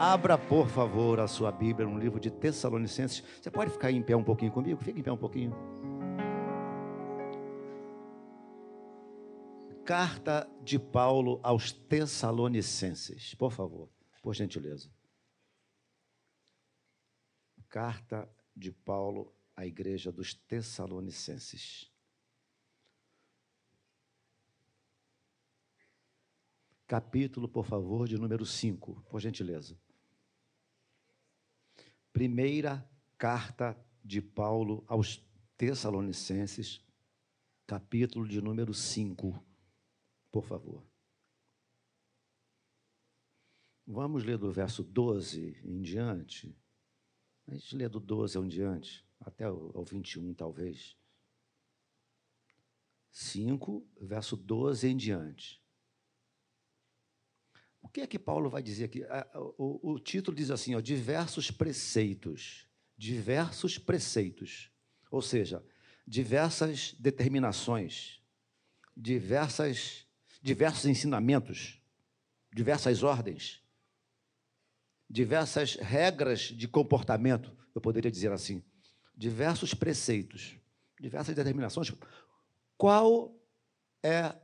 Abra, por favor, a sua Bíblia no livro de Tessalonicenses. Você pode ficar em pé um pouquinho comigo? Fica em pé um pouquinho. Carta de Paulo aos Tessalonicenses, por favor, por gentileza. Carta de Paulo à igreja dos Tessalonicenses. Capítulo, por favor, de número 5, por gentileza. Primeira carta de Paulo aos Tessalonicenses, capítulo de número 5, por favor. Vamos ler do verso 12 em diante. A gente lê do 12 em diante, até o 21, talvez. 5, verso 12 em diante. O que é que Paulo vai dizer aqui? O, o título diz assim: ó, diversos preceitos. Diversos preceitos. Ou seja, diversas determinações, diversas, diversos ensinamentos, diversas ordens, diversas regras de comportamento, eu poderia dizer assim, diversos preceitos, diversas determinações. Qual é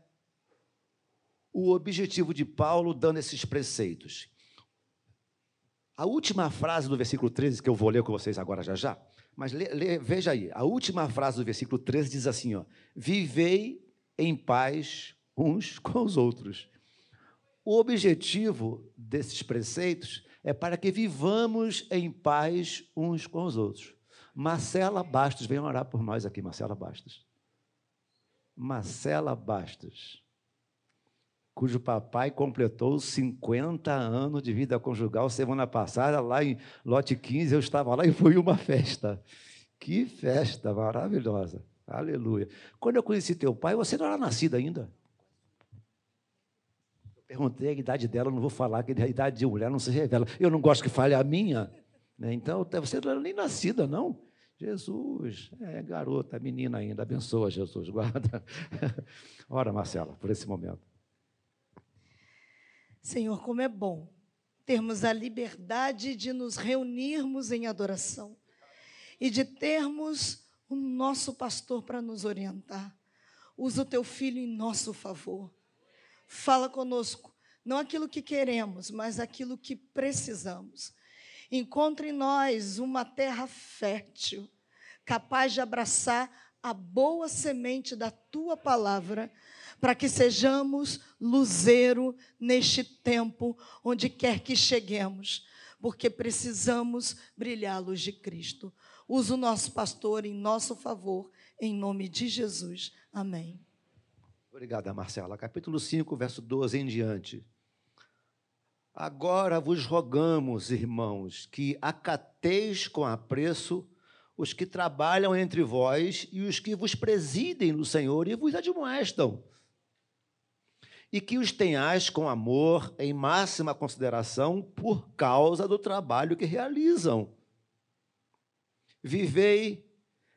o objetivo de Paulo dando esses preceitos. A última frase do versículo 13, que eu vou ler com vocês agora já já, mas lê, lê, veja aí, a última frase do versículo 13 diz assim: ó, Vivei em paz uns com os outros. O objetivo desses preceitos é para que vivamos em paz uns com os outros. Marcela Bastos, vem orar por nós aqui, Marcela Bastos. Marcela Bastos cujo papai completou 50 anos de vida conjugal semana passada, lá em lote 15, eu estava lá e foi uma festa. Que festa maravilhosa. Aleluia. Quando eu conheci teu pai, você não era nascido ainda. Eu perguntei a idade dela, não vou falar, que a idade de mulher não se revela. Eu não gosto que fale a minha. Né? Então, você não era nem nascida, não. Jesus, é garota, menina ainda, abençoa Jesus, guarda. Ora, Marcela, por esse momento. Senhor, como é bom termos a liberdade de nos reunirmos em adoração e de termos o nosso pastor para nos orientar. Usa o teu filho em nosso favor. Fala conosco, não aquilo que queremos, mas aquilo que precisamos. Encontre em nós uma terra fértil, capaz de abraçar a boa semente da tua palavra para que sejamos luzeiro neste tempo, onde quer que cheguemos, porque precisamos brilhar a luz de Cristo. Usa o nosso pastor em nosso favor, em nome de Jesus. Amém. Obrigada, Marcela. Capítulo 5, verso 12 em diante. Agora vos rogamos, irmãos, que acateis com apreço os que trabalham entre vós e os que vos presidem no Senhor e vos admoestam e que os tenhais com amor em máxima consideração por causa do trabalho que realizam. Vivei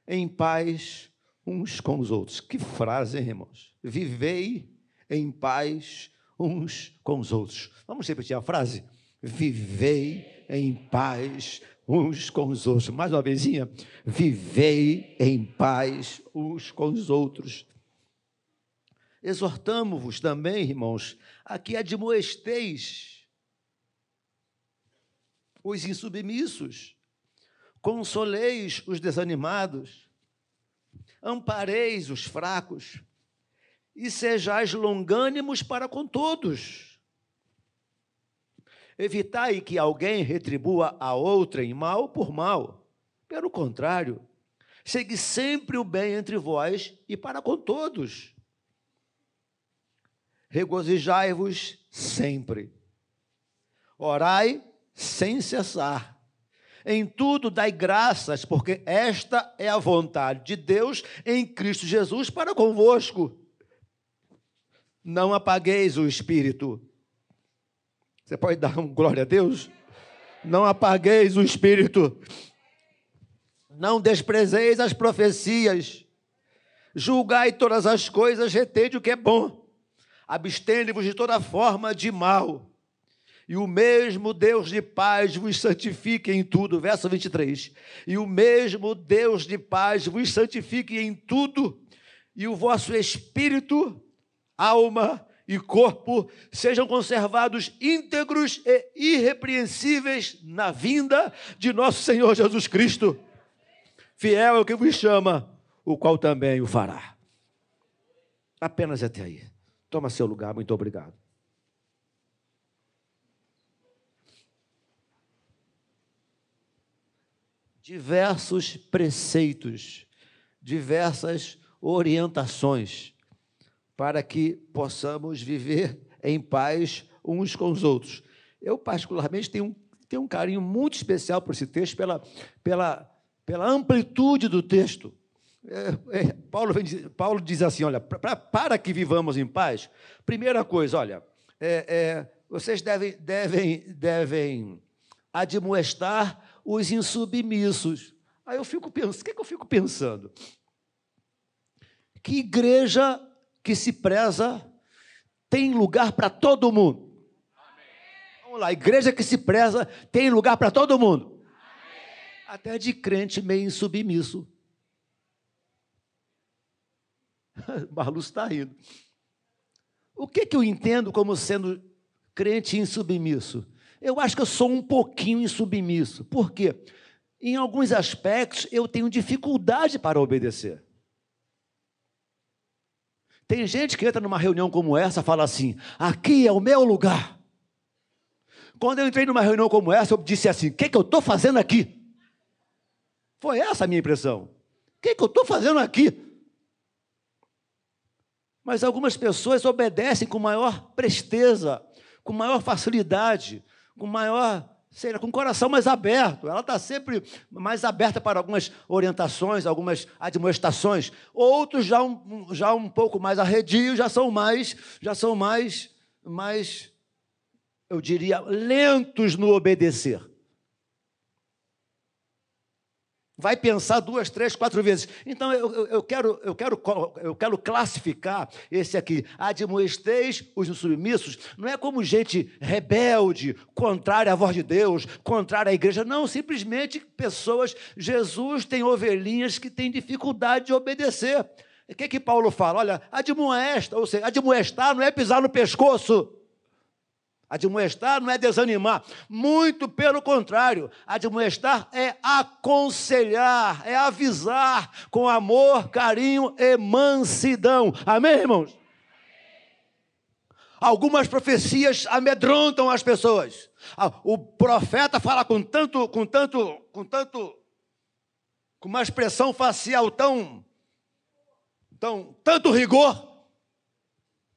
em paz uns com os outros. Que frase, hein, irmãos? Vivei em paz uns com os outros. Vamos repetir a frase? Vivei em paz uns com os outros. Mais uma vezinha. Vivei em paz uns com os outros. Exortamo-vos também, irmãos, a que admoesteis os insubmissos, consoleis os desanimados, ampareis os fracos e sejais longânimos para com todos. Evitai que alguém retribua a outrem mal por mal. Pelo contrário, segue sempre o bem entre vós e para com todos regozijai-vos sempre. Orai sem cessar. Em tudo dai graças, porque esta é a vontade de Deus em Cristo Jesus para convosco. Não apagueis o espírito. Você pode dar um glória a Deus? Não apagueis o espírito. Não desprezeis as profecias. Julgai todas as coisas, retende o que é bom abstende-vos de toda forma de mal. E o mesmo Deus de paz vos santifique em tudo. Verso 23. E o mesmo Deus de paz vos santifique em tudo, e o vosso espírito, alma e corpo sejam conservados íntegros e irrepreensíveis na vinda de nosso Senhor Jesus Cristo. Fiel é o que vos chama, o qual também o fará. Apenas até aí. Toma seu lugar, muito obrigado. Diversos preceitos, diversas orientações para que possamos viver em paz uns com os outros. Eu, particularmente, tenho um, tenho um carinho muito especial por esse texto, pela, pela, pela amplitude do texto. É, é, Paulo, Paulo, diz assim: olha, pra, para que vivamos em paz, primeira coisa, olha, é, é vocês devem, devem, devem admoestar os insubmissos. Aí eu fico pensando, o que, que eu fico pensando? Que igreja que se preza tem lugar para todo mundo. Amém. Vamos lá, igreja que se preza tem lugar para todo mundo. Amém. Até de crente meio insubmisso. Marluz está rindo. O que, que eu entendo como sendo crente insubmisso? Eu acho que eu sou um pouquinho insubmisso. Por quê? Em alguns aspectos eu tenho dificuldade para obedecer. Tem gente que entra numa reunião como essa e fala assim: aqui é o meu lugar. Quando eu entrei numa reunião como essa, eu disse assim: o que, que eu estou fazendo aqui? Foi essa a minha impressão. O que, que eu estou fazendo aqui? Mas algumas pessoas obedecem com maior presteza, com maior facilidade, com maior seja com o coração mais aberto. Ela está sempre mais aberta para algumas orientações, algumas admoestações. Outros já um, já um pouco mais arredios, já são mais, já são mais, mais, eu diria, lentos no obedecer vai pensar duas, três, quatro vezes. Então eu, eu, quero, eu, quero, eu quero classificar esse aqui. Admoesteis os submissos, não é como gente rebelde, contrária à voz de Deus, contrária à igreja. Não, simplesmente pessoas. Jesus tem ovelhinhas que têm dificuldade de obedecer. O que, que Paulo fala? Olha, admoesta, ou seja, admoestar não é pisar no pescoço. Admoestar não é desanimar, muito pelo contrário, admoestar é aconselhar, é avisar com amor, carinho e mansidão. Amém, irmãos? Algumas profecias amedrontam as pessoas. Ah, o profeta fala com tanto, com tanto, com tanto, com uma expressão facial tão, tão, tanto rigor.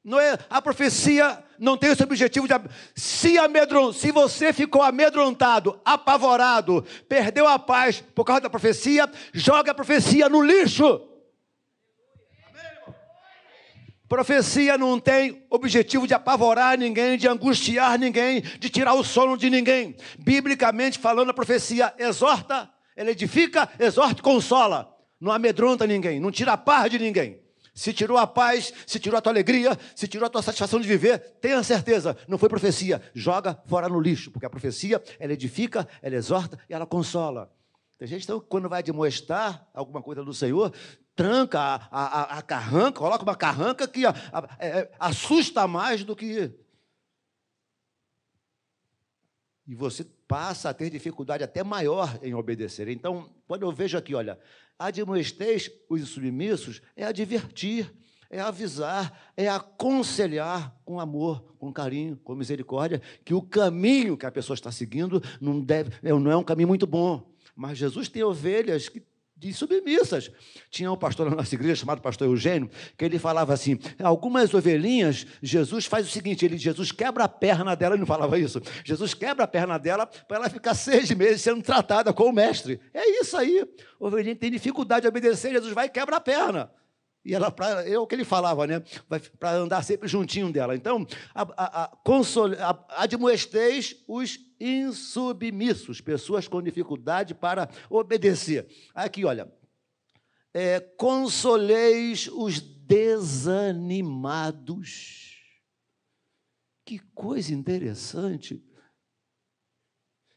Não é a profecia não tem esse objetivo de se amedron, se você ficou amedrontado, apavorado, perdeu a paz por causa da profecia, joga a profecia no lixo. Profecia não tem objetivo de apavorar ninguém, de angustiar ninguém, de tirar o sono de ninguém. Biblicamente falando, a profecia exorta, ela edifica, exorta e consola. Não amedronta ninguém, não tira a paz de ninguém. Se tirou a paz, se tirou a tua alegria, se tirou a tua satisfação de viver, tenha certeza, não foi profecia. Joga fora no lixo, porque a profecia, ela edifica, ela exorta e ela consola. Tem gente então, quando vai demonstrar alguma coisa do Senhor, tranca a, a, a carranca, coloca uma carranca que a, é, é, assusta mais do que. E você passa a ter dificuldade até maior em obedecer. Então, quando eu vejo aqui, olha, admoesteis os submissos, é advertir, é avisar, é aconselhar com amor, com carinho, com misericórdia, que o caminho que a pessoa está seguindo não, deve, não é um caminho muito bom. Mas Jesus tem ovelhas que de submissas. Tinha um pastor na nossa igreja chamado pastor Eugênio, que ele falava assim: algumas ovelhinhas, Jesus faz o seguinte: ele, Jesus quebra a perna dela, ele não falava isso. Jesus quebra a perna dela para ela ficar seis meses sendo tratada com o mestre. É isso aí. Ovelhinha tem dificuldade de obedecer, Jesus vai e quebra a perna. E ela, pra, é o que ele falava, né? Para andar sempre juntinho dela. Então, a, a, a, console, a, admoesteis os insubmissos, pessoas com dificuldade para obedecer. Aqui, olha. É, consoleis os desanimados. Que coisa interessante.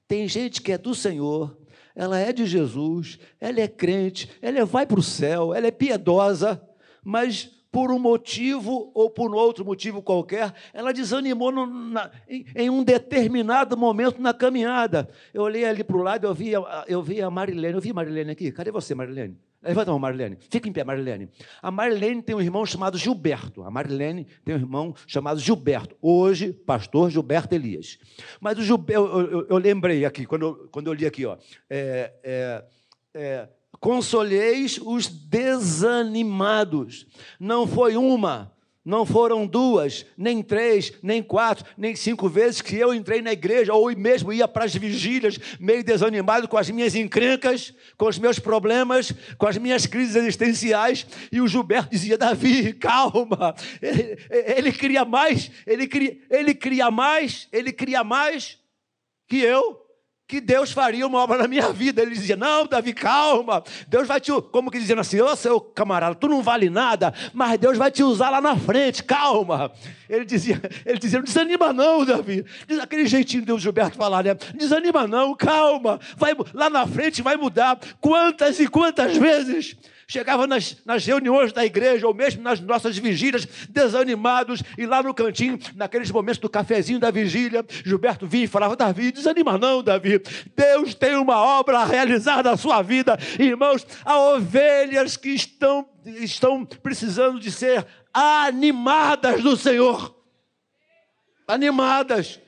Tem gente que é do Senhor, ela é de Jesus, ela é crente, ela vai para o céu, ela é piedosa, mas por um motivo ou por outro motivo qualquer, ela desanimou no, na, em, em, um determinado momento na caminhada. Eu olhei ali para o lado, eu vi, eu vi a Marilene. Eu vi a Marilene aqui. Cadê você, Marilene? Levanta a mão, Marilene. Fica em pé, Marilene. A Marilene tem um irmão chamado Gilberto. A Marilene tem um irmão chamado Gilberto. Hoje, pastor Gilberto Elias. Mas o Gilberto, eu, eu, eu lembrei aqui, quando eu, quando eu li aqui, ó. É, é, é, consoleis os desanimados. Não foi uma, não foram duas, nem três, nem quatro, nem cinco vezes que eu entrei na igreja, ou mesmo ia para as vigílias, meio desanimado com as minhas encrencas, com os meus problemas, com as minhas crises existenciais, e o Gilberto dizia: Davi, calma, ele, ele cria mais, ele cria, ele cria mais, ele cria mais que eu que Deus faria uma obra na minha vida. Ele dizia: Não, Davi, calma. Deus vai te. Como que dizendo assim: Ô oh, seu camarada, tu não vale nada, mas Deus vai te usar lá na frente, calma. Ele dizia: ele dizia Não desanima, não, Davi. Diz aquele jeitinho de Gilberto falar, né? Desanima, não, calma. Vai, lá na frente vai mudar. Quantas e quantas vezes chegava nas, nas reuniões da igreja, ou mesmo nas nossas vigílias, desanimados, e lá no cantinho, naqueles momentos do cafezinho da vigília, Gilberto vinha e falava: Davi, desanima não, Davi. Deus tem uma obra a realizar na sua vida, irmãos. Há ovelhas que estão, estão precisando de ser animadas do Senhor. Animadas.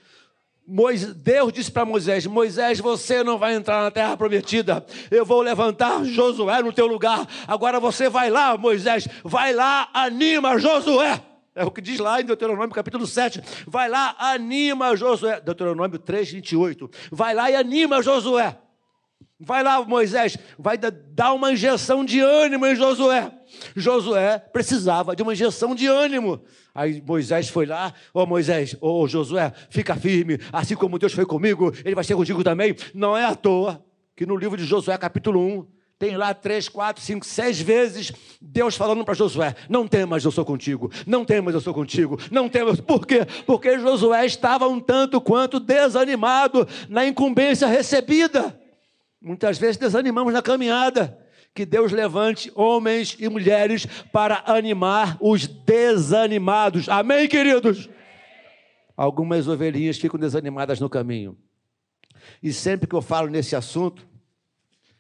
Deus disse para Moisés: Moisés, você não vai entrar na terra prometida. Eu vou levantar Josué no teu lugar. Agora você vai lá, Moisés, vai lá, anima Josué. É o que diz lá em Deuteronômio capítulo 7. Vai lá, anima Josué. Deuteronômio 3, 28. Vai lá e anima Josué. Vai lá, Moisés, vai dar uma injeção de ânimo em Josué. Josué precisava de uma injeção de ânimo. Aí Moisés foi lá, ô oh, Moisés, ô oh, Josué, fica firme, assim como Deus foi comigo, ele vai ser contigo também. Não é à toa que no livro de Josué, capítulo 1, tem lá três, quatro, cinco, seis vezes Deus falando para Josué: Não temas, eu sou contigo. Não temas, eu sou contigo. Não temas. Por quê? Porque Josué estava um tanto quanto desanimado na incumbência recebida. Muitas vezes desanimamos na caminhada que Deus levante homens e mulheres para animar os desanimados. Amém, queridos? Algumas ovelhinhas ficam desanimadas no caminho. E sempre que eu falo nesse assunto,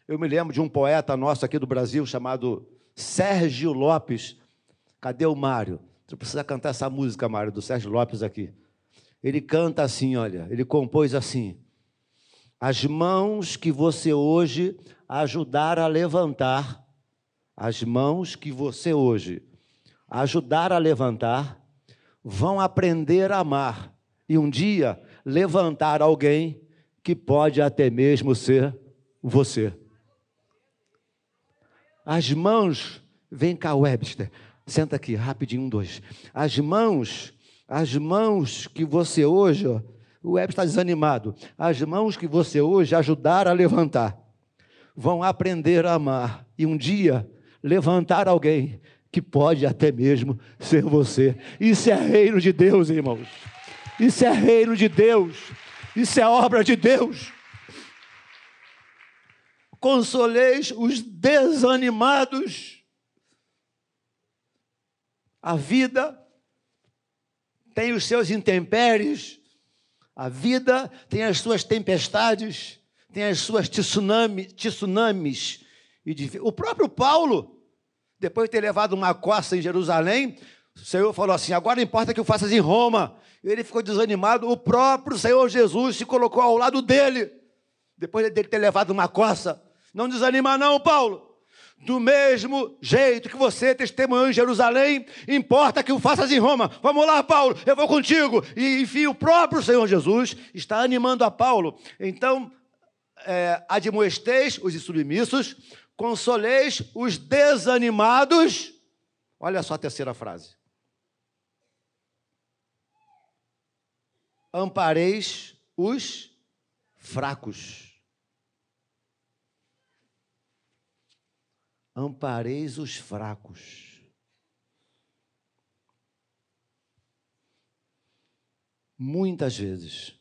eu me lembro de um poeta nosso aqui do Brasil chamado Sérgio Lopes. Cadê o Mário? Você precisa cantar essa música, Mário, do Sérgio Lopes aqui. Ele canta assim, olha, ele compôs assim: As mãos que você hoje ajudar a levantar as mãos que você hoje ajudar a levantar, vão aprender a amar e um dia levantar alguém que pode até mesmo ser você. As mãos, vem cá, Webster, senta aqui, rapidinho, um, dois. As mãos, as mãos que você hoje, ó, o Webster está desanimado, as mãos que você hoje ajudar a levantar, vão aprender a amar e um dia levantar alguém que pode até mesmo ser você. Isso é reino de Deus, irmãos. Isso é reino de Deus. Isso é obra de Deus. Consoleis os desanimados. A vida tem os seus intempéries, a vida tem as suas tempestades, tem as suas tsunami, tsunamis. O próprio Paulo, depois de ter levado uma costa em Jerusalém, o Senhor falou assim: agora importa que o faças em Roma. Ele ficou desanimado. O próprio Senhor Jesus se colocou ao lado dele, depois dele ter levado uma coça. Não desanima, não, Paulo. Do mesmo jeito que você testemunhou em Jerusalém, importa que o faças em Roma. Vamos lá, Paulo, eu vou contigo. E enfim, o próprio Senhor Jesus está animando a Paulo. Então, é, admoesteis os insubmissos, consoleis os desanimados. Olha só a terceira frase. Ampareis os fracos. Ampareis os fracos. Muitas vezes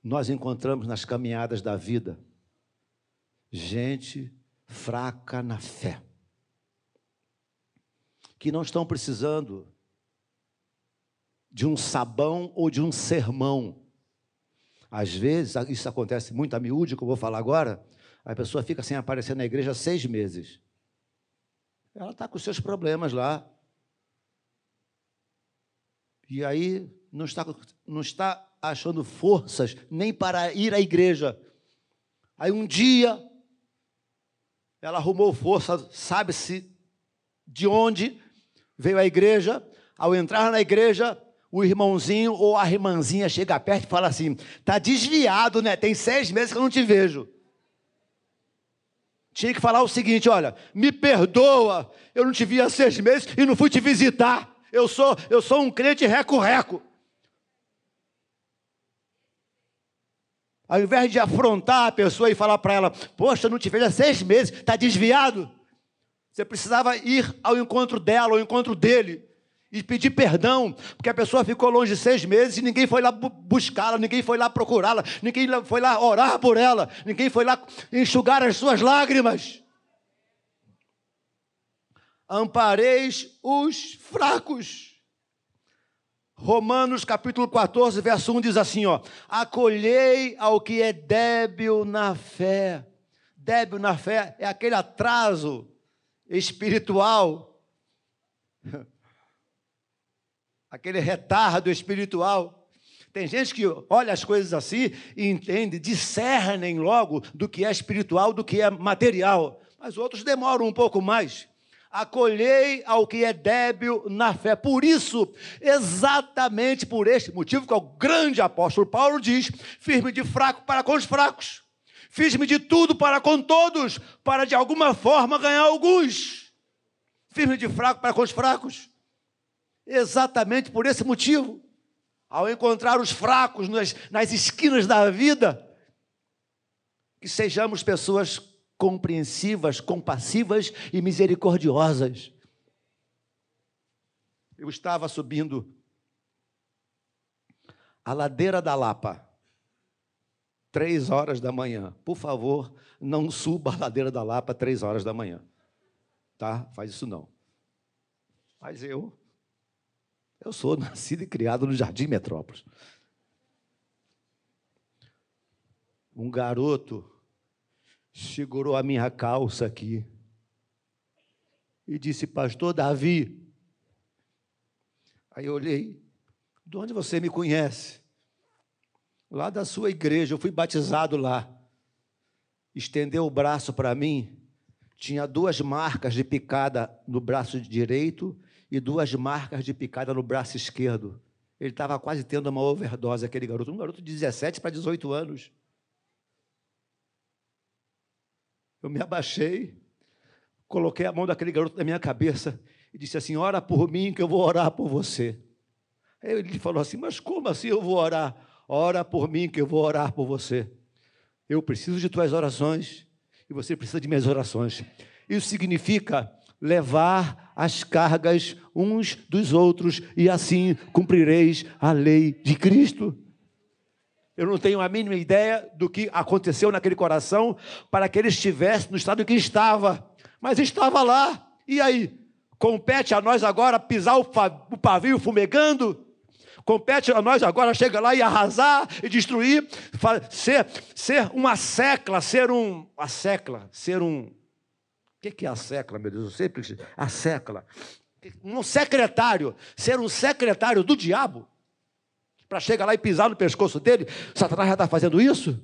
nós encontramos nas caminhadas da vida gente fraca na fé, que não estão precisando de um sabão ou de um sermão. Às vezes, isso acontece muito a miúde, que eu vou falar agora, a pessoa fica sem aparecer na igreja seis meses. Ela está com seus problemas lá. E aí não está, não está achando forças nem para ir à igreja. Aí um dia ela arrumou força, sabe-se de onde veio à igreja. Ao entrar na igreja, o irmãozinho ou a irmãzinha chega perto e fala assim: tá desviado, né? Tem seis meses que eu não te vejo. Tinha que falar o seguinte: olha, me perdoa, eu não te vi há seis meses e não fui te visitar. Eu sou, eu sou um crente reco-reco. Ao invés de afrontar a pessoa e falar para ela, poxa, não te vejo há seis meses, está desviado. Você precisava ir ao encontro dela, ao encontro dele, e pedir perdão, porque a pessoa ficou longe seis meses e ninguém foi lá buscá-la, ninguém foi lá procurá-la, ninguém foi lá orar por ela, ninguém foi lá enxugar as suas lágrimas. Ampareis os fracos. Romanos capítulo 14, verso 1 diz assim, ó: "Acolhei ao que é débil na fé". Débil na fé é aquele atraso espiritual. Aquele retardo espiritual. Tem gente que olha as coisas assim e entende, discernem logo do que é espiritual, do que é material. Mas outros demoram um pouco mais acolhei ao que é débil na fé. Por isso, exatamente por este motivo, que o grande apóstolo Paulo diz: firme de fraco para com os fracos, fiz-me de tudo para com todos, para de alguma forma ganhar alguns. Firme de fraco para com os fracos. Exatamente por esse motivo, ao encontrar os fracos nas, nas esquinas da vida, que sejamos pessoas compreensivas, compassivas e misericordiosas. Eu estava subindo a ladeira da Lapa, três horas da manhã. Por favor, não suba a ladeira da Lapa três horas da manhã. Tá? Faz isso não. Mas eu, eu sou nascido e criado no Jardim Metrópolis. Um garoto segurou a minha calça aqui e disse: Pastor Davi. Aí eu olhei: De onde você me conhece? Lá da sua igreja, eu fui batizado lá. Estendeu o braço para mim, tinha duas marcas de picada no braço direito e duas marcas de picada no braço esquerdo. Ele estava quase tendo uma overdose, aquele garoto, um garoto de 17 para 18 anos. Eu me abaixei, coloquei a mão daquele garoto na minha cabeça e disse assim: Ora por mim, que eu vou orar por você. Aí ele falou assim: Mas como assim eu vou orar? Ora por mim, que eu vou orar por você. Eu preciso de tuas orações e você precisa de minhas orações. Isso significa levar as cargas uns dos outros e assim cumprireis a lei de Cristo. Eu não tenho a mínima ideia do que aconteceu naquele coração para que ele estivesse no estado que estava. Mas estava lá. E aí? Compete a nós agora pisar o pavio fumegando? Compete a nós agora chegar lá e arrasar e destruir, ser, ser uma secla, ser um. A secla, ser um. O que é a secla, meu Deus? Eu sempre. A secla. Um secretário, ser um secretário do diabo para chegar lá e pisar no pescoço dele? Satanás já está fazendo isso?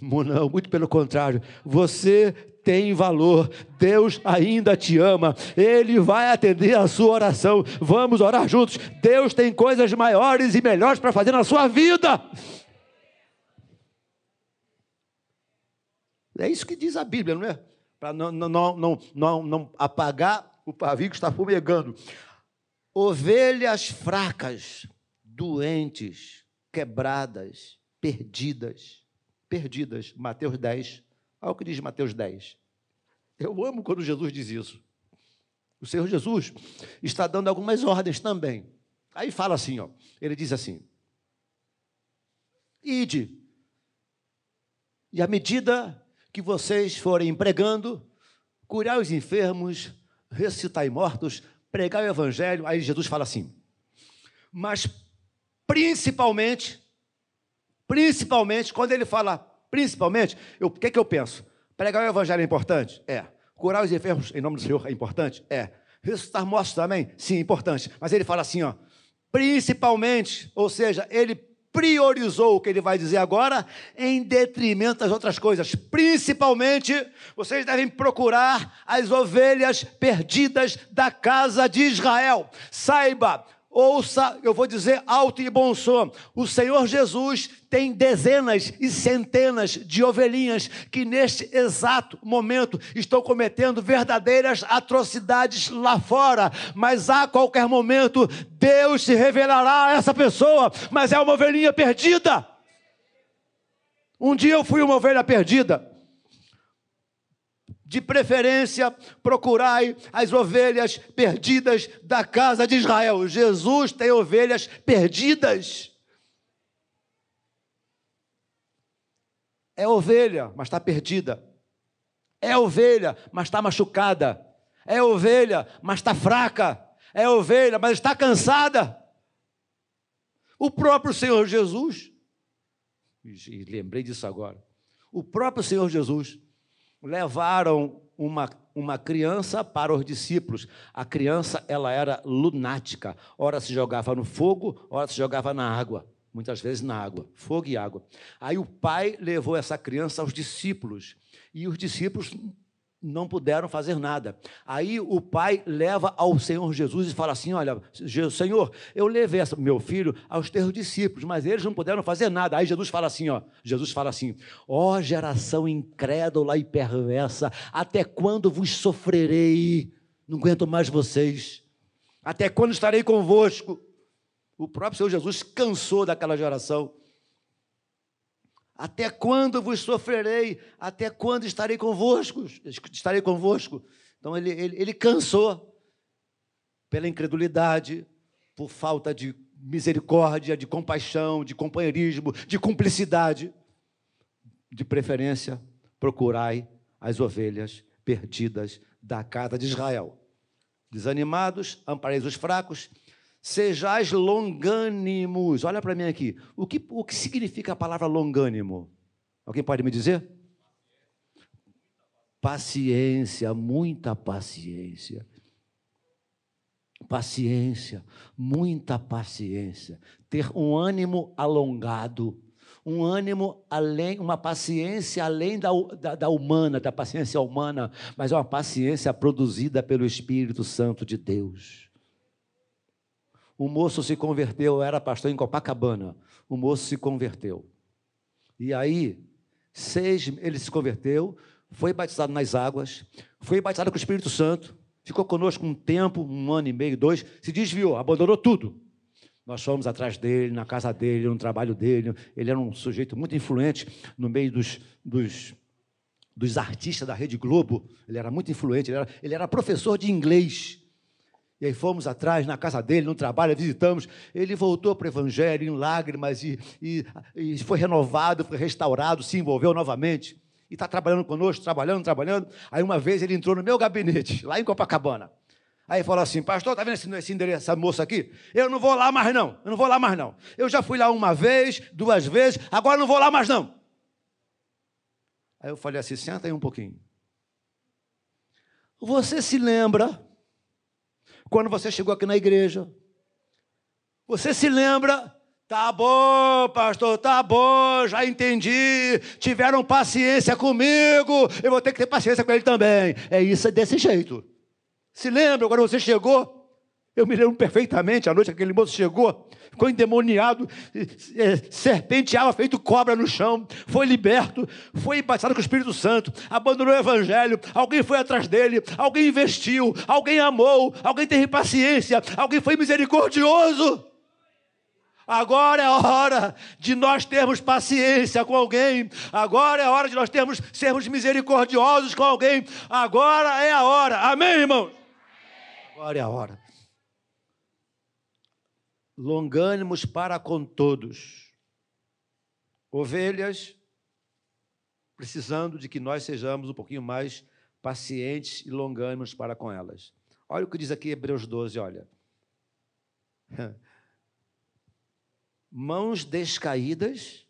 Não, muito pelo contrário. Você tem valor, Deus ainda te ama, Ele vai atender a sua oração. Vamos orar juntos. Deus tem coisas maiores e melhores para fazer na sua vida. É isso que diz a Bíblia, não é? Para não, não, não, não, não apagar o pavio que está fumegando. Ovelhas fracas doentes, quebradas, perdidas. Perdidas. Mateus 10. Olha o que diz Mateus 10. Eu amo quando Jesus diz isso. O Senhor Jesus está dando algumas ordens também. Aí fala assim, ó. Ele diz assim: ide. E à medida que vocês forem pregando, curar os enfermos, ressuscitar mortos, pregar o evangelho, aí Jesus fala assim: mas principalmente, principalmente, quando ele fala principalmente, o que, é que eu penso? Pregar o evangelho é importante? É. Curar os enfermos em nome do Senhor é importante? É. Ressuscitar mortos também? Sim, importante. Mas ele fala assim, ó, principalmente, ou seja, ele priorizou o que ele vai dizer agora em detrimento das outras coisas. Principalmente, vocês devem procurar as ovelhas perdidas da casa de Israel. Saiba, Ouça, eu vou dizer alto e bom som. O Senhor Jesus tem dezenas e centenas de ovelhinhas que neste exato momento estão cometendo verdadeiras atrocidades lá fora, mas a qualquer momento Deus se revelará a essa pessoa, mas é uma ovelhinha perdida. Um dia eu fui uma ovelha perdida de preferência, procurai as ovelhas perdidas da casa de Israel. Jesus tem ovelhas perdidas. É ovelha, mas está perdida. É ovelha, mas está machucada. É ovelha, mas está fraca. É ovelha, mas está cansada. O próprio Senhor Jesus, e lembrei disso agora. O próprio Senhor Jesus levaram uma, uma criança para os discípulos. A criança ela era lunática. Ora se jogava no fogo, ora se jogava na água. Muitas vezes na água, fogo e água. Aí o pai levou essa criança aos discípulos. E os discípulos não puderam fazer nada. Aí o pai leva ao Senhor Jesus e fala assim: Olha, Senhor, eu levei meu filho aos teus discípulos, mas eles não puderam fazer nada. Aí Jesus fala assim: ó, Jesus fala assim: Ó oh, geração incrédula e perversa, até quando vos sofrerei? Não aguento mais vocês. Até quando estarei convosco? O próprio Senhor Jesus cansou daquela geração. Até quando vos sofrerei? Até quando estarei convosco? Estarei convosco. Então ele, ele, ele cansou pela incredulidade, por falta de misericórdia, de compaixão, de companheirismo, de cumplicidade. De preferência, procurai as ovelhas perdidas da casa de Israel. Desanimados, ampareis os fracos, Sejais longânimos. Olha para mim aqui. O que, o que significa a palavra longânimo? Alguém pode me dizer? Paciência, muita paciência. Paciência, muita paciência. Ter um ânimo alongado, um ânimo além, uma paciência além da, da, da, humana, da paciência humana, mas é uma paciência produzida pelo Espírito Santo de Deus. O moço se converteu, era pastor em Copacabana. O moço se converteu. E aí, seis, ele se converteu, foi batizado nas águas, foi batizado com o Espírito Santo, ficou conosco um tempo, um ano e meio, dois, se desviou, abandonou tudo. Nós fomos atrás dele, na casa dele, no trabalho dele. Ele era um sujeito muito influente no meio dos, dos, dos artistas da Rede Globo. Ele era muito influente, ele era, ele era professor de inglês. E aí fomos atrás, na casa dele, no trabalho, visitamos. Ele voltou para o Evangelho em lágrimas e, e, e foi renovado, foi restaurado, se envolveu novamente. E está trabalhando conosco, trabalhando, trabalhando. Aí uma vez ele entrou no meu gabinete, lá em Copacabana. Aí falou assim, pastor, está vendo esse, esse endereço, essa moça aqui? Eu não vou lá mais não, eu não vou lá mais não. Eu já fui lá uma vez, duas vezes, agora não vou lá mais não. Aí eu falei assim, senta aí um pouquinho. Você se lembra quando você chegou aqui na igreja. Você se lembra? Tá bom, pastor, tá bom, já entendi. Tiveram paciência comigo, eu vou ter que ter paciência com ele também. É isso, é desse jeito. Se lembra quando você chegou? Eu me lembro perfeitamente, a noite que aquele moço chegou, ficou endemoniado, é, serpenteava feito cobra no chão, foi liberto, foi batizado com o Espírito Santo, abandonou o Evangelho, alguém foi atrás dele, alguém investiu, alguém amou, alguém teve paciência, alguém foi misericordioso. Agora é a hora de nós termos paciência com alguém. Agora é a hora de nós termos, sermos misericordiosos com alguém. Agora é a hora. Amém, irmão? Agora é a hora longânimos para com todos. Ovelhas precisando de que nós sejamos um pouquinho mais pacientes e longânimos para com elas. Olha o que diz aqui Hebreus 12, olha. Mãos descaídas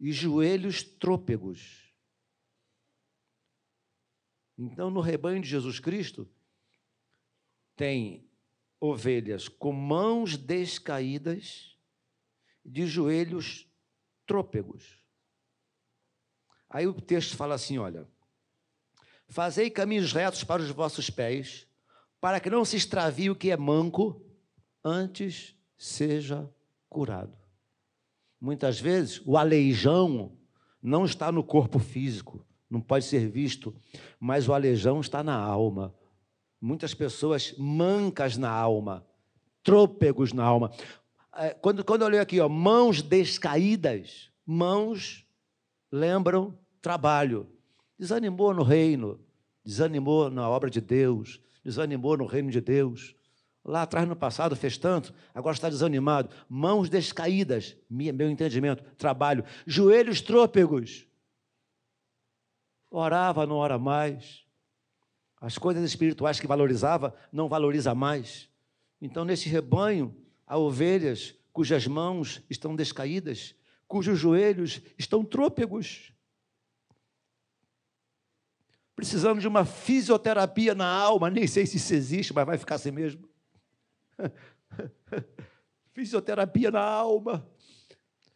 e joelhos trôpegos. Então, no rebanho de Jesus Cristo, tem ovelhas com mãos descaídas, de joelhos trôpegos. Aí o texto fala assim: olha, fazei caminhos retos para os vossos pés, para que não se extravie o que é manco, antes seja curado. Muitas vezes o aleijão não está no corpo físico, não pode ser visto, mas o aleijão está na alma. Muitas pessoas mancas na alma, trôpegos na alma. É, quando, quando eu leio aqui, ó, mãos descaídas, mãos lembram trabalho. Desanimou no reino, desanimou na obra de Deus, desanimou no reino de Deus. Lá atrás, no passado, fez tanto, agora está desanimado. Mãos descaídas, meu entendimento, trabalho. Joelhos trôpegos. Orava, não ora mais. As coisas espirituais que valorizava, não valoriza mais. Então, nesse rebanho, há ovelhas cujas mãos estão descaídas, cujos joelhos estão trôpegos. Precisando de uma fisioterapia na alma, nem sei se isso existe, mas vai ficar assim mesmo. fisioterapia na alma.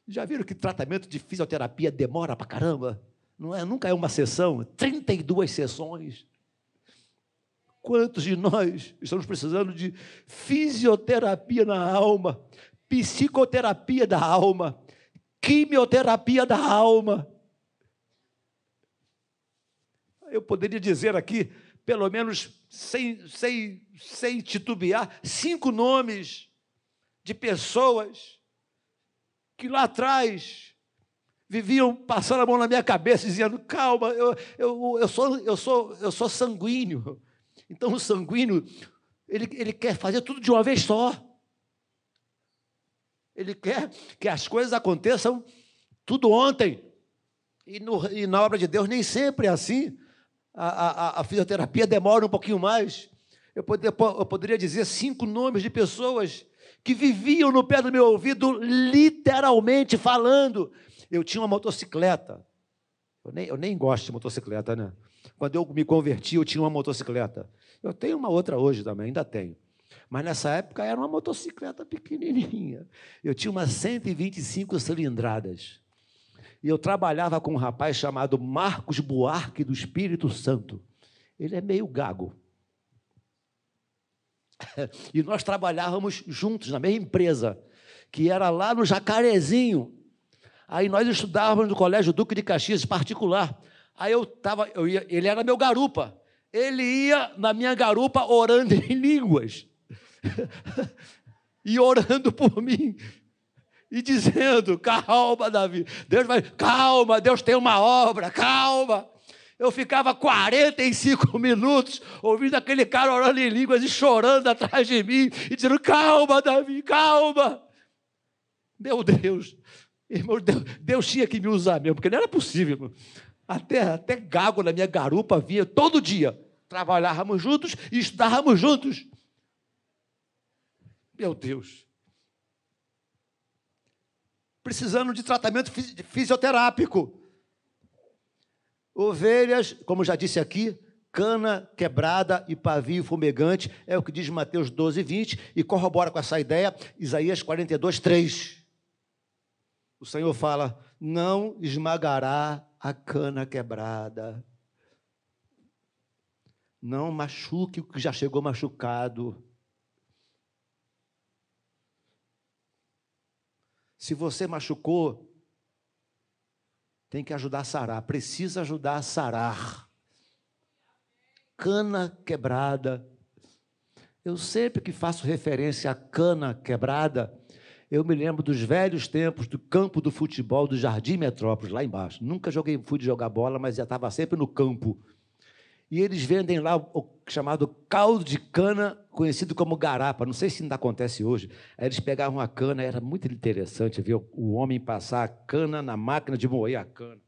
Já viram que tratamento de fisioterapia demora pra caramba? Não é, nunca é uma sessão, 32 sessões. Quantos de nós estamos precisando de fisioterapia na alma, psicoterapia da alma, quimioterapia da alma? Eu poderia dizer aqui pelo menos sem, sem, sem titubear, cinco nomes de pessoas que lá atrás viviam passando a mão na minha cabeça, dizendo: calma, eu, eu, eu, sou, eu, sou, eu sou sanguíneo. Então, o sanguíneo, ele, ele quer fazer tudo de uma vez só. Ele quer que as coisas aconteçam tudo ontem. E, no, e na obra de Deus nem sempre é assim a, a, a fisioterapia demora um pouquinho mais. Eu, poderia, eu poderia dizer cinco nomes de pessoas que viviam no pé do meu ouvido, literalmente falando. Eu tinha uma motocicleta. Eu nem, eu nem gosto de motocicleta, né? Quando eu me converti, eu tinha uma motocicleta. Eu tenho uma outra hoje também, ainda tenho. Mas nessa época era uma motocicleta pequenininha. Eu tinha umas 125 cilindradas. E eu trabalhava com um rapaz chamado Marcos Buarque do Espírito Santo. Ele é meio gago. E nós trabalhávamos juntos na mesma empresa, que era lá no Jacarezinho. Aí nós estudávamos no Colégio Duque de Caxias, particular. Aí eu estava, eu ia, ele era meu garupa. Ele ia na minha garupa orando em línguas. e orando por mim e dizendo: calma, Davi, Deus vai, calma, Deus tem uma obra, calma. Eu ficava 45 minutos ouvindo aquele cara orando em línguas e chorando atrás de mim e dizendo: calma, Davi, calma. Meu Deus, irmão, Deus, Deus tinha que me usar mesmo, porque não era possível. Até, até gago na minha garupa vinha todo dia. Trabalhávamos juntos e estudávamos juntos. Meu Deus precisando de tratamento fisioterápico. Ovelhas, como já disse aqui, cana quebrada e pavio fumegante, é o que diz Mateus 12, 20, e corrobora com essa ideia Isaías 42, 3. O Senhor fala: não esmagará a cana quebrada. Não machuque o que já chegou machucado. Se você machucou, tem que ajudar a sarar, precisa ajudar a sarar. Cana quebrada. Eu sempre que faço referência à cana quebrada, eu me lembro dos velhos tempos do campo do futebol do Jardim Metrópolis, lá embaixo. Nunca joguei, fui de jogar bola, mas já estava sempre no campo. e eles vendem lá o chamado caldo de cana, conhecido como garapa. Não sei se ainda acontece hoje. Aí eles pegavam a cana, era muito interessante ver o homem passar a cana na máquina de moer a cana.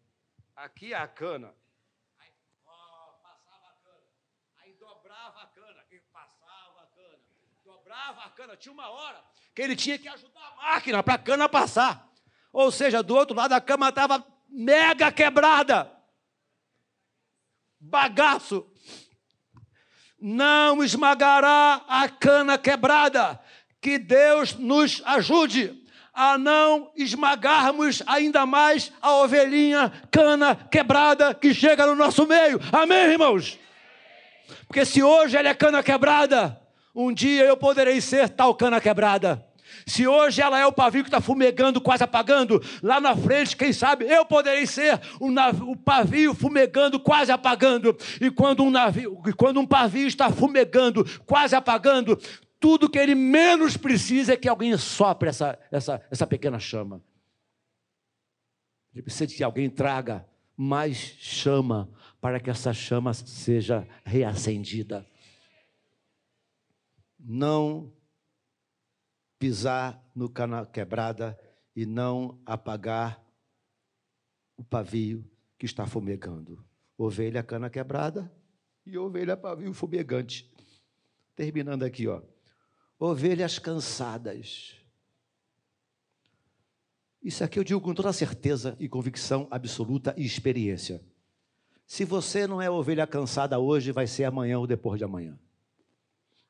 Aqui é a cana. Aí passava a cana. Aí dobrava a cana. E passava a cana. Dobrava a cana. Tinha uma hora que ele tinha que ajudar a máquina para a cana passar. Ou seja, do outro lado a cama estava mega quebrada bagaço, não esmagará a cana quebrada. Que Deus nos ajude a não esmagarmos ainda mais a ovelhinha cana quebrada que chega no nosso meio. Amém, irmãos? Porque se hoje ela é cana quebrada, um dia eu poderei ser tal cana quebrada. Se hoje ela é o pavio que está fumegando, quase apagando, lá na frente, quem sabe, eu poderei ser o, navio, o pavio fumegando, quase apagando. E quando um, navio, quando um pavio está fumegando, quase apagando, tudo que ele menos precisa é que alguém sopre essa, essa, essa pequena chama. Ele precisa que alguém traga mais chama para que essa chama seja reacendida. Não pisar no cana quebrada e não apagar o pavio que está fumegando. Ovelha cana quebrada e ovelha pavio fumegante. Terminando aqui, ó. Ovelhas cansadas. Isso aqui eu digo com toda certeza e convicção absoluta e experiência. Se você não é ovelha cansada hoje, vai ser amanhã ou depois de amanhã.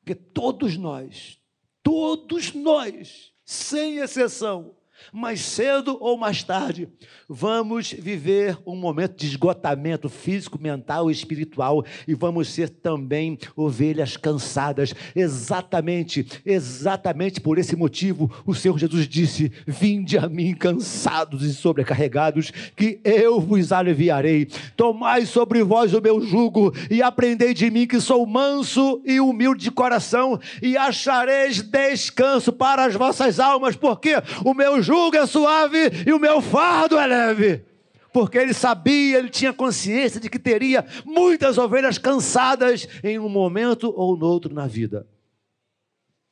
Porque todos nós, Todos nós, sem exceção, mais cedo ou mais tarde, vamos viver um momento de esgotamento físico, mental e espiritual e vamos ser também ovelhas cansadas. Exatamente, exatamente por esse motivo, o Senhor Jesus disse: Vinde a mim cansados e sobrecarregados, que eu vos aliviarei. Tomai sobre vós o meu jugo e aprendei de mim que sou manso e humilde de coração e achareis descanso para as vossas almas, porque o meu jugo é suave e o meu fardo é leve. Porque ele sabia, ele tinha consciência de que teria muitas ovelhas cansadas em um momento ou no outro na vida.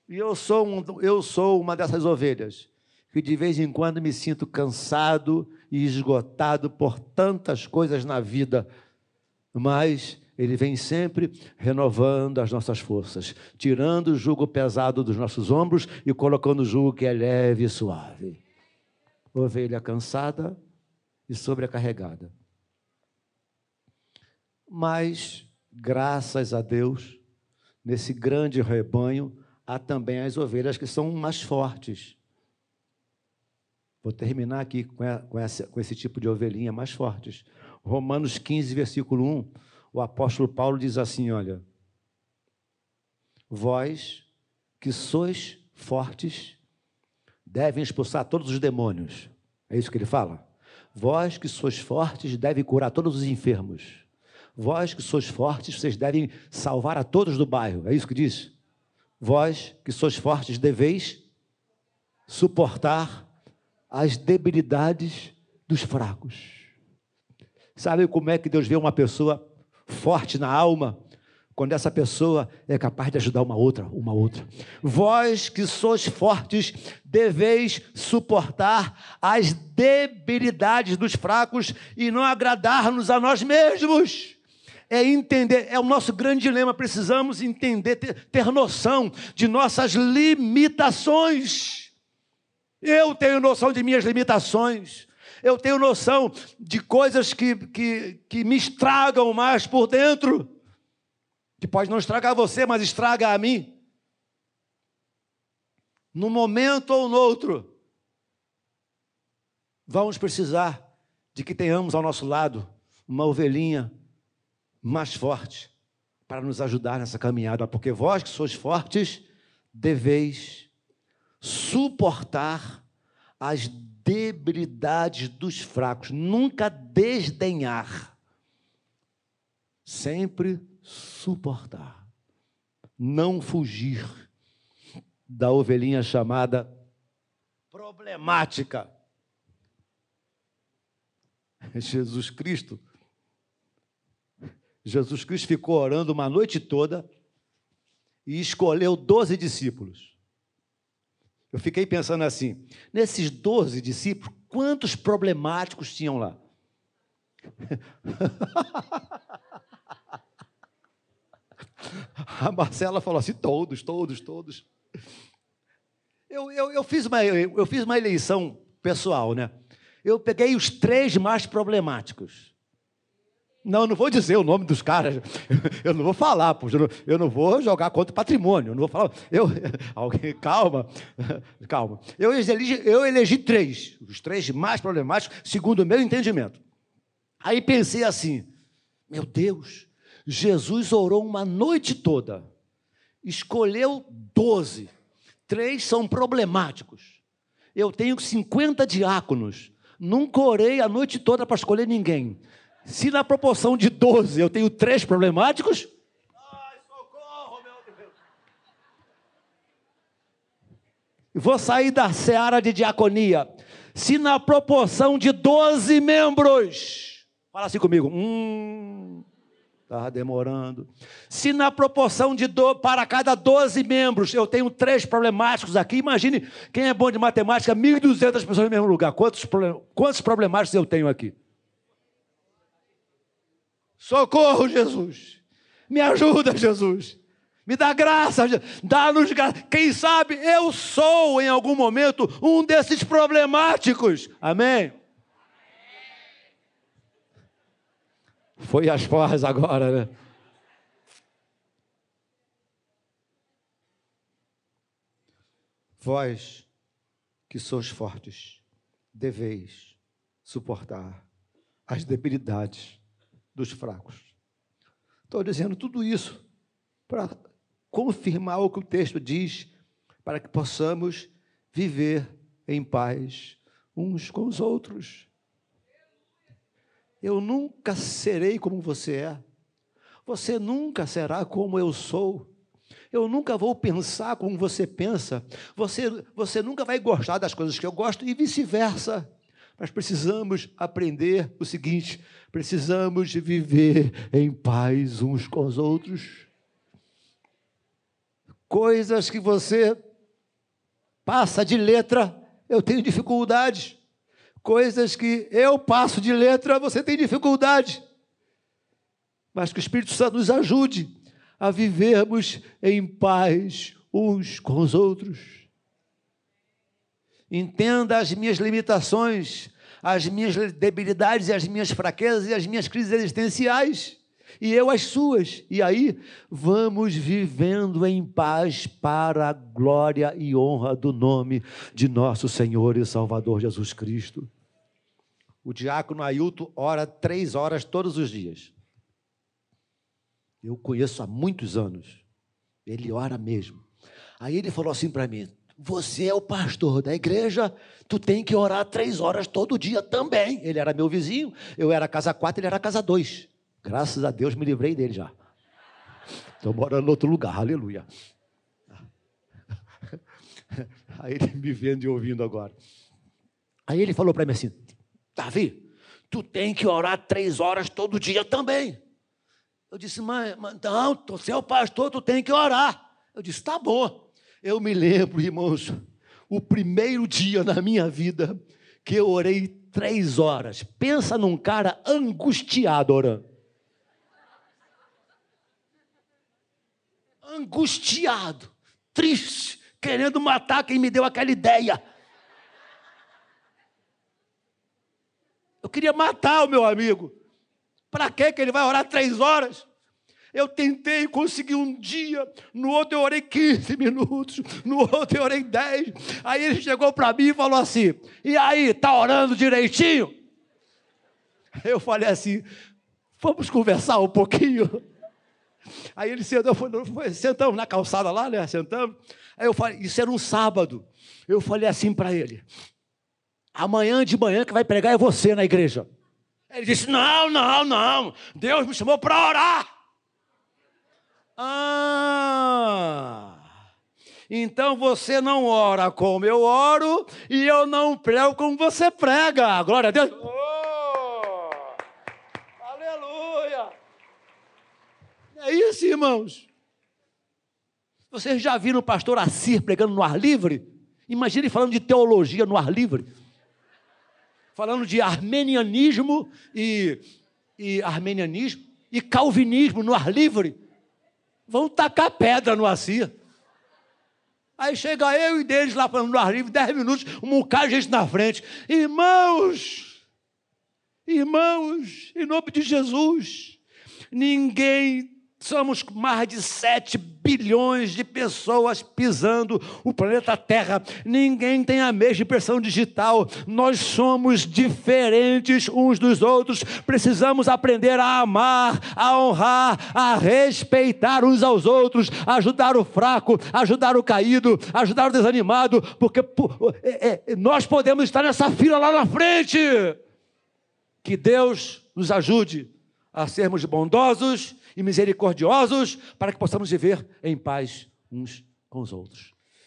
E eu sou, um, eu sou uma dessas ovelhas, que de vez em quando me sinto cansado e esgotado por tantas coisas na vida, mas ele vem sempre renovando as nossas forças, tirando o jugo pesado dos nossos ombros e colocando o jugo que é leve e suave. Ovelha cansada e sobrecarregada. Mas, graças a Deus, nesse grande rebanho, há também as ovelhas que são mais fortes. Vou terminar aqui com, essa, com esse tipo de ovelhinha mais fortes. Romanos 15, versículo 1 o apóstolo Paulo diz assim: olha, vós que sois fortes, devem expulsar todos os demônios. É isso que ele fala? Vós que sois fortes, devem curar todos os enfermos. Vós que sois fortes, vocês devem salvar a todos do bairro. É isso que diz? Vós que sois fortes, deveis suportar as debilidades dos fracos. Sabe como é que Deus vê uma pessoa forte na alma, quando essa pessoa é capaz de ajudar uma outra, uma outra. Vós que sois fortes, deveis suportar as debilidades dos fracos e não agradar-nos a nós mesmos. É entender, é o nosso grande dilema. Precisamos entender, ter, ter noção de nossas limitações. Eu tenho noção de minhas limitações eu tenho noção de coisas que, que, que me estragam mais por dentro, que pode não estragar você, mas estraga a mim. Num momento ou no outro, vamos precisar de que tenhamos ao nosso lado uma ovelhinha mais forte para nos ajudar nessa caminhada, porque vós que sois fortes, deveis suportar as debilidades dos fracos, nunca desdenhar, sempre suportar, não fugir da ovelhinha chamada problemática. Jesus Cristo, Jesus Cristo ficou orando uma noite toda e escolheu doze discípulos. Eu fiquei pensando assim: nesses doze discípulos, quantos problemáticos tinham lá? A Marcela falou assim: todos, todos, todos. Eu, eu, eu, fiz uma, eu fiz uma eleição pessoal, né? Eu peguei os três mais problemáticos. Não, não vou dizer o nome dos caras. Eu não vou falar, poxa, eu não vou jogar contra o patrimônio. Eu não vou falar. Eu, alguém, calma, calma. Eu elegi, eu elegi três, os três mais problemáticos, segundo o meu entendimento. Aí pensei assim: meu Deus, Jesus orou uma noite toda, escolheu doze, três são problemáticos. Eu tenho 50 diáconos, nunca orei a noite toda para escolher ninguém. Se na proporção de 12 eu tenho três problemáticos. Ai, socorro, meu Deus. Vou sair da seara de diaconia. Se na proporção de 12 membros. Fala assim comigo. Hum. Está demorando. Se na proporção de do, para cada 12 membros eu tenho três problemáticos aqui, imagine quem é bom de matemática, 1.200 pessoas no mesmo lugar. Quantos, quantos problemáticos eu tenho aqui? Socorro, Jesus. Me ajuda, Jesus. Me dá graça, dá-nos graça. Quem sabe eu sou, em algum momento, um desses problemáticos. Amém? Foi as forras agora, né? Vós, que sois fortes, deveis suportar as debilidades dos fracos. Estou dizendo tudo isso para confirmar o que o texto diz, para que possamos viver em paz uns com os outros. Eu nunca serei como você é. Você nunca será como eu sou. Eu nunca vou pensar como você pensa. Você, você nunca vai gostar das coisas que eu gosto e vice-versa. Mas precisamos aprender o seguinte: precisamos viver em paz uns com os outros. Coisas que você passa de letra, eu tenho dificuldade. Coisas que eu passo de letra, você tem dificuldade. Mas que o Espírito Santo nos ajude a vivermos em paz uns com os outros entenda as minhas limitações, as minhas debilidades e as minhas fraquezas e as minhas crises existenciais, e eu as suas. E aí vamos vivendo em paz para a glória e honra do nome de nosso Senhor e Salvador Jesus Cristo. O diácono Ailton ora três horas todos os dias. Eu conheço há muitos anos. Ele ora mesmo. Aí ele falou assim para mim: você é o pastor da igreja, tu tem que orar três horas todo dia também. Ele era meu vizinho, eu era casa quatro, ele era casa dois. Graças a Deus me livrei dele já. Estou morando em outro lugar, aleluia. Aí ele me vendo e ouvindo agora. Aí ele falou para mim assim: Davi, tu tem que orar três horas todo dia também. Eu disse, mas, mas não, é o pastor, tu tem que orar. Eu disse, tá bom. Eu me lembro, irmãos, o primeiro dia na minha vida que eu orei três horas. Pensa num cara angustiado orando. Angustiado, triste, querendo matar quem me deu aquela ideia. Queria matar o meu amigo. Para que ele vai orar três horas? Eu tentei conseguir um dia, no outro eu orei 15 minutos, no outro eu orei 10. Aí ele chegou para mim e falou assim: E aí, tá orando direitinho? Eu falei assim: Vamos conversar um pouquinho. Aí ele sentou, foi, foi, sentamos na calçada lá, né? Sentamos. Aí eu falei: Isso era um sábado. Eu falei assim para ele: Amanhã de manhã que vai pregar é você na igreja. Ele disse: Não, não, não. Deus me chamou para orar. Ah! Então você não ora como eu oro e eu não prego como você prega. Glória a Deus. Oh! Aleluia! irmãos. Vocês já viram o pastor Assir pregando no ar livre? Imagine falando de teologia no ar livre. Falando de armenianismo e, e armenianismo e calvinismo no ar livre. Vão tacar pedra no Assir. Aí chega eu e deles lá falando no ar livre, dez minutos, um bocado de gente na frente. Irmãos, irmãos, em nome de Jesus, ninguém Somos mais de 7 bilhões de pessoas pisando o planeta Terra. Ninguém tem a mesma impressão digital. Nós somos diferentes uns dos outros. Precisamos aprender a amar, a honrar, a respeitar uns aos outros, ajudar o fraco, ajudar o caído, ajudar o desanimado, porque é, é, nós podemos estar nessa fila lá na frente. Que Deus nos ajude a sermos bondosos e misericordiosos para que possamos viver em paz uns com os outros.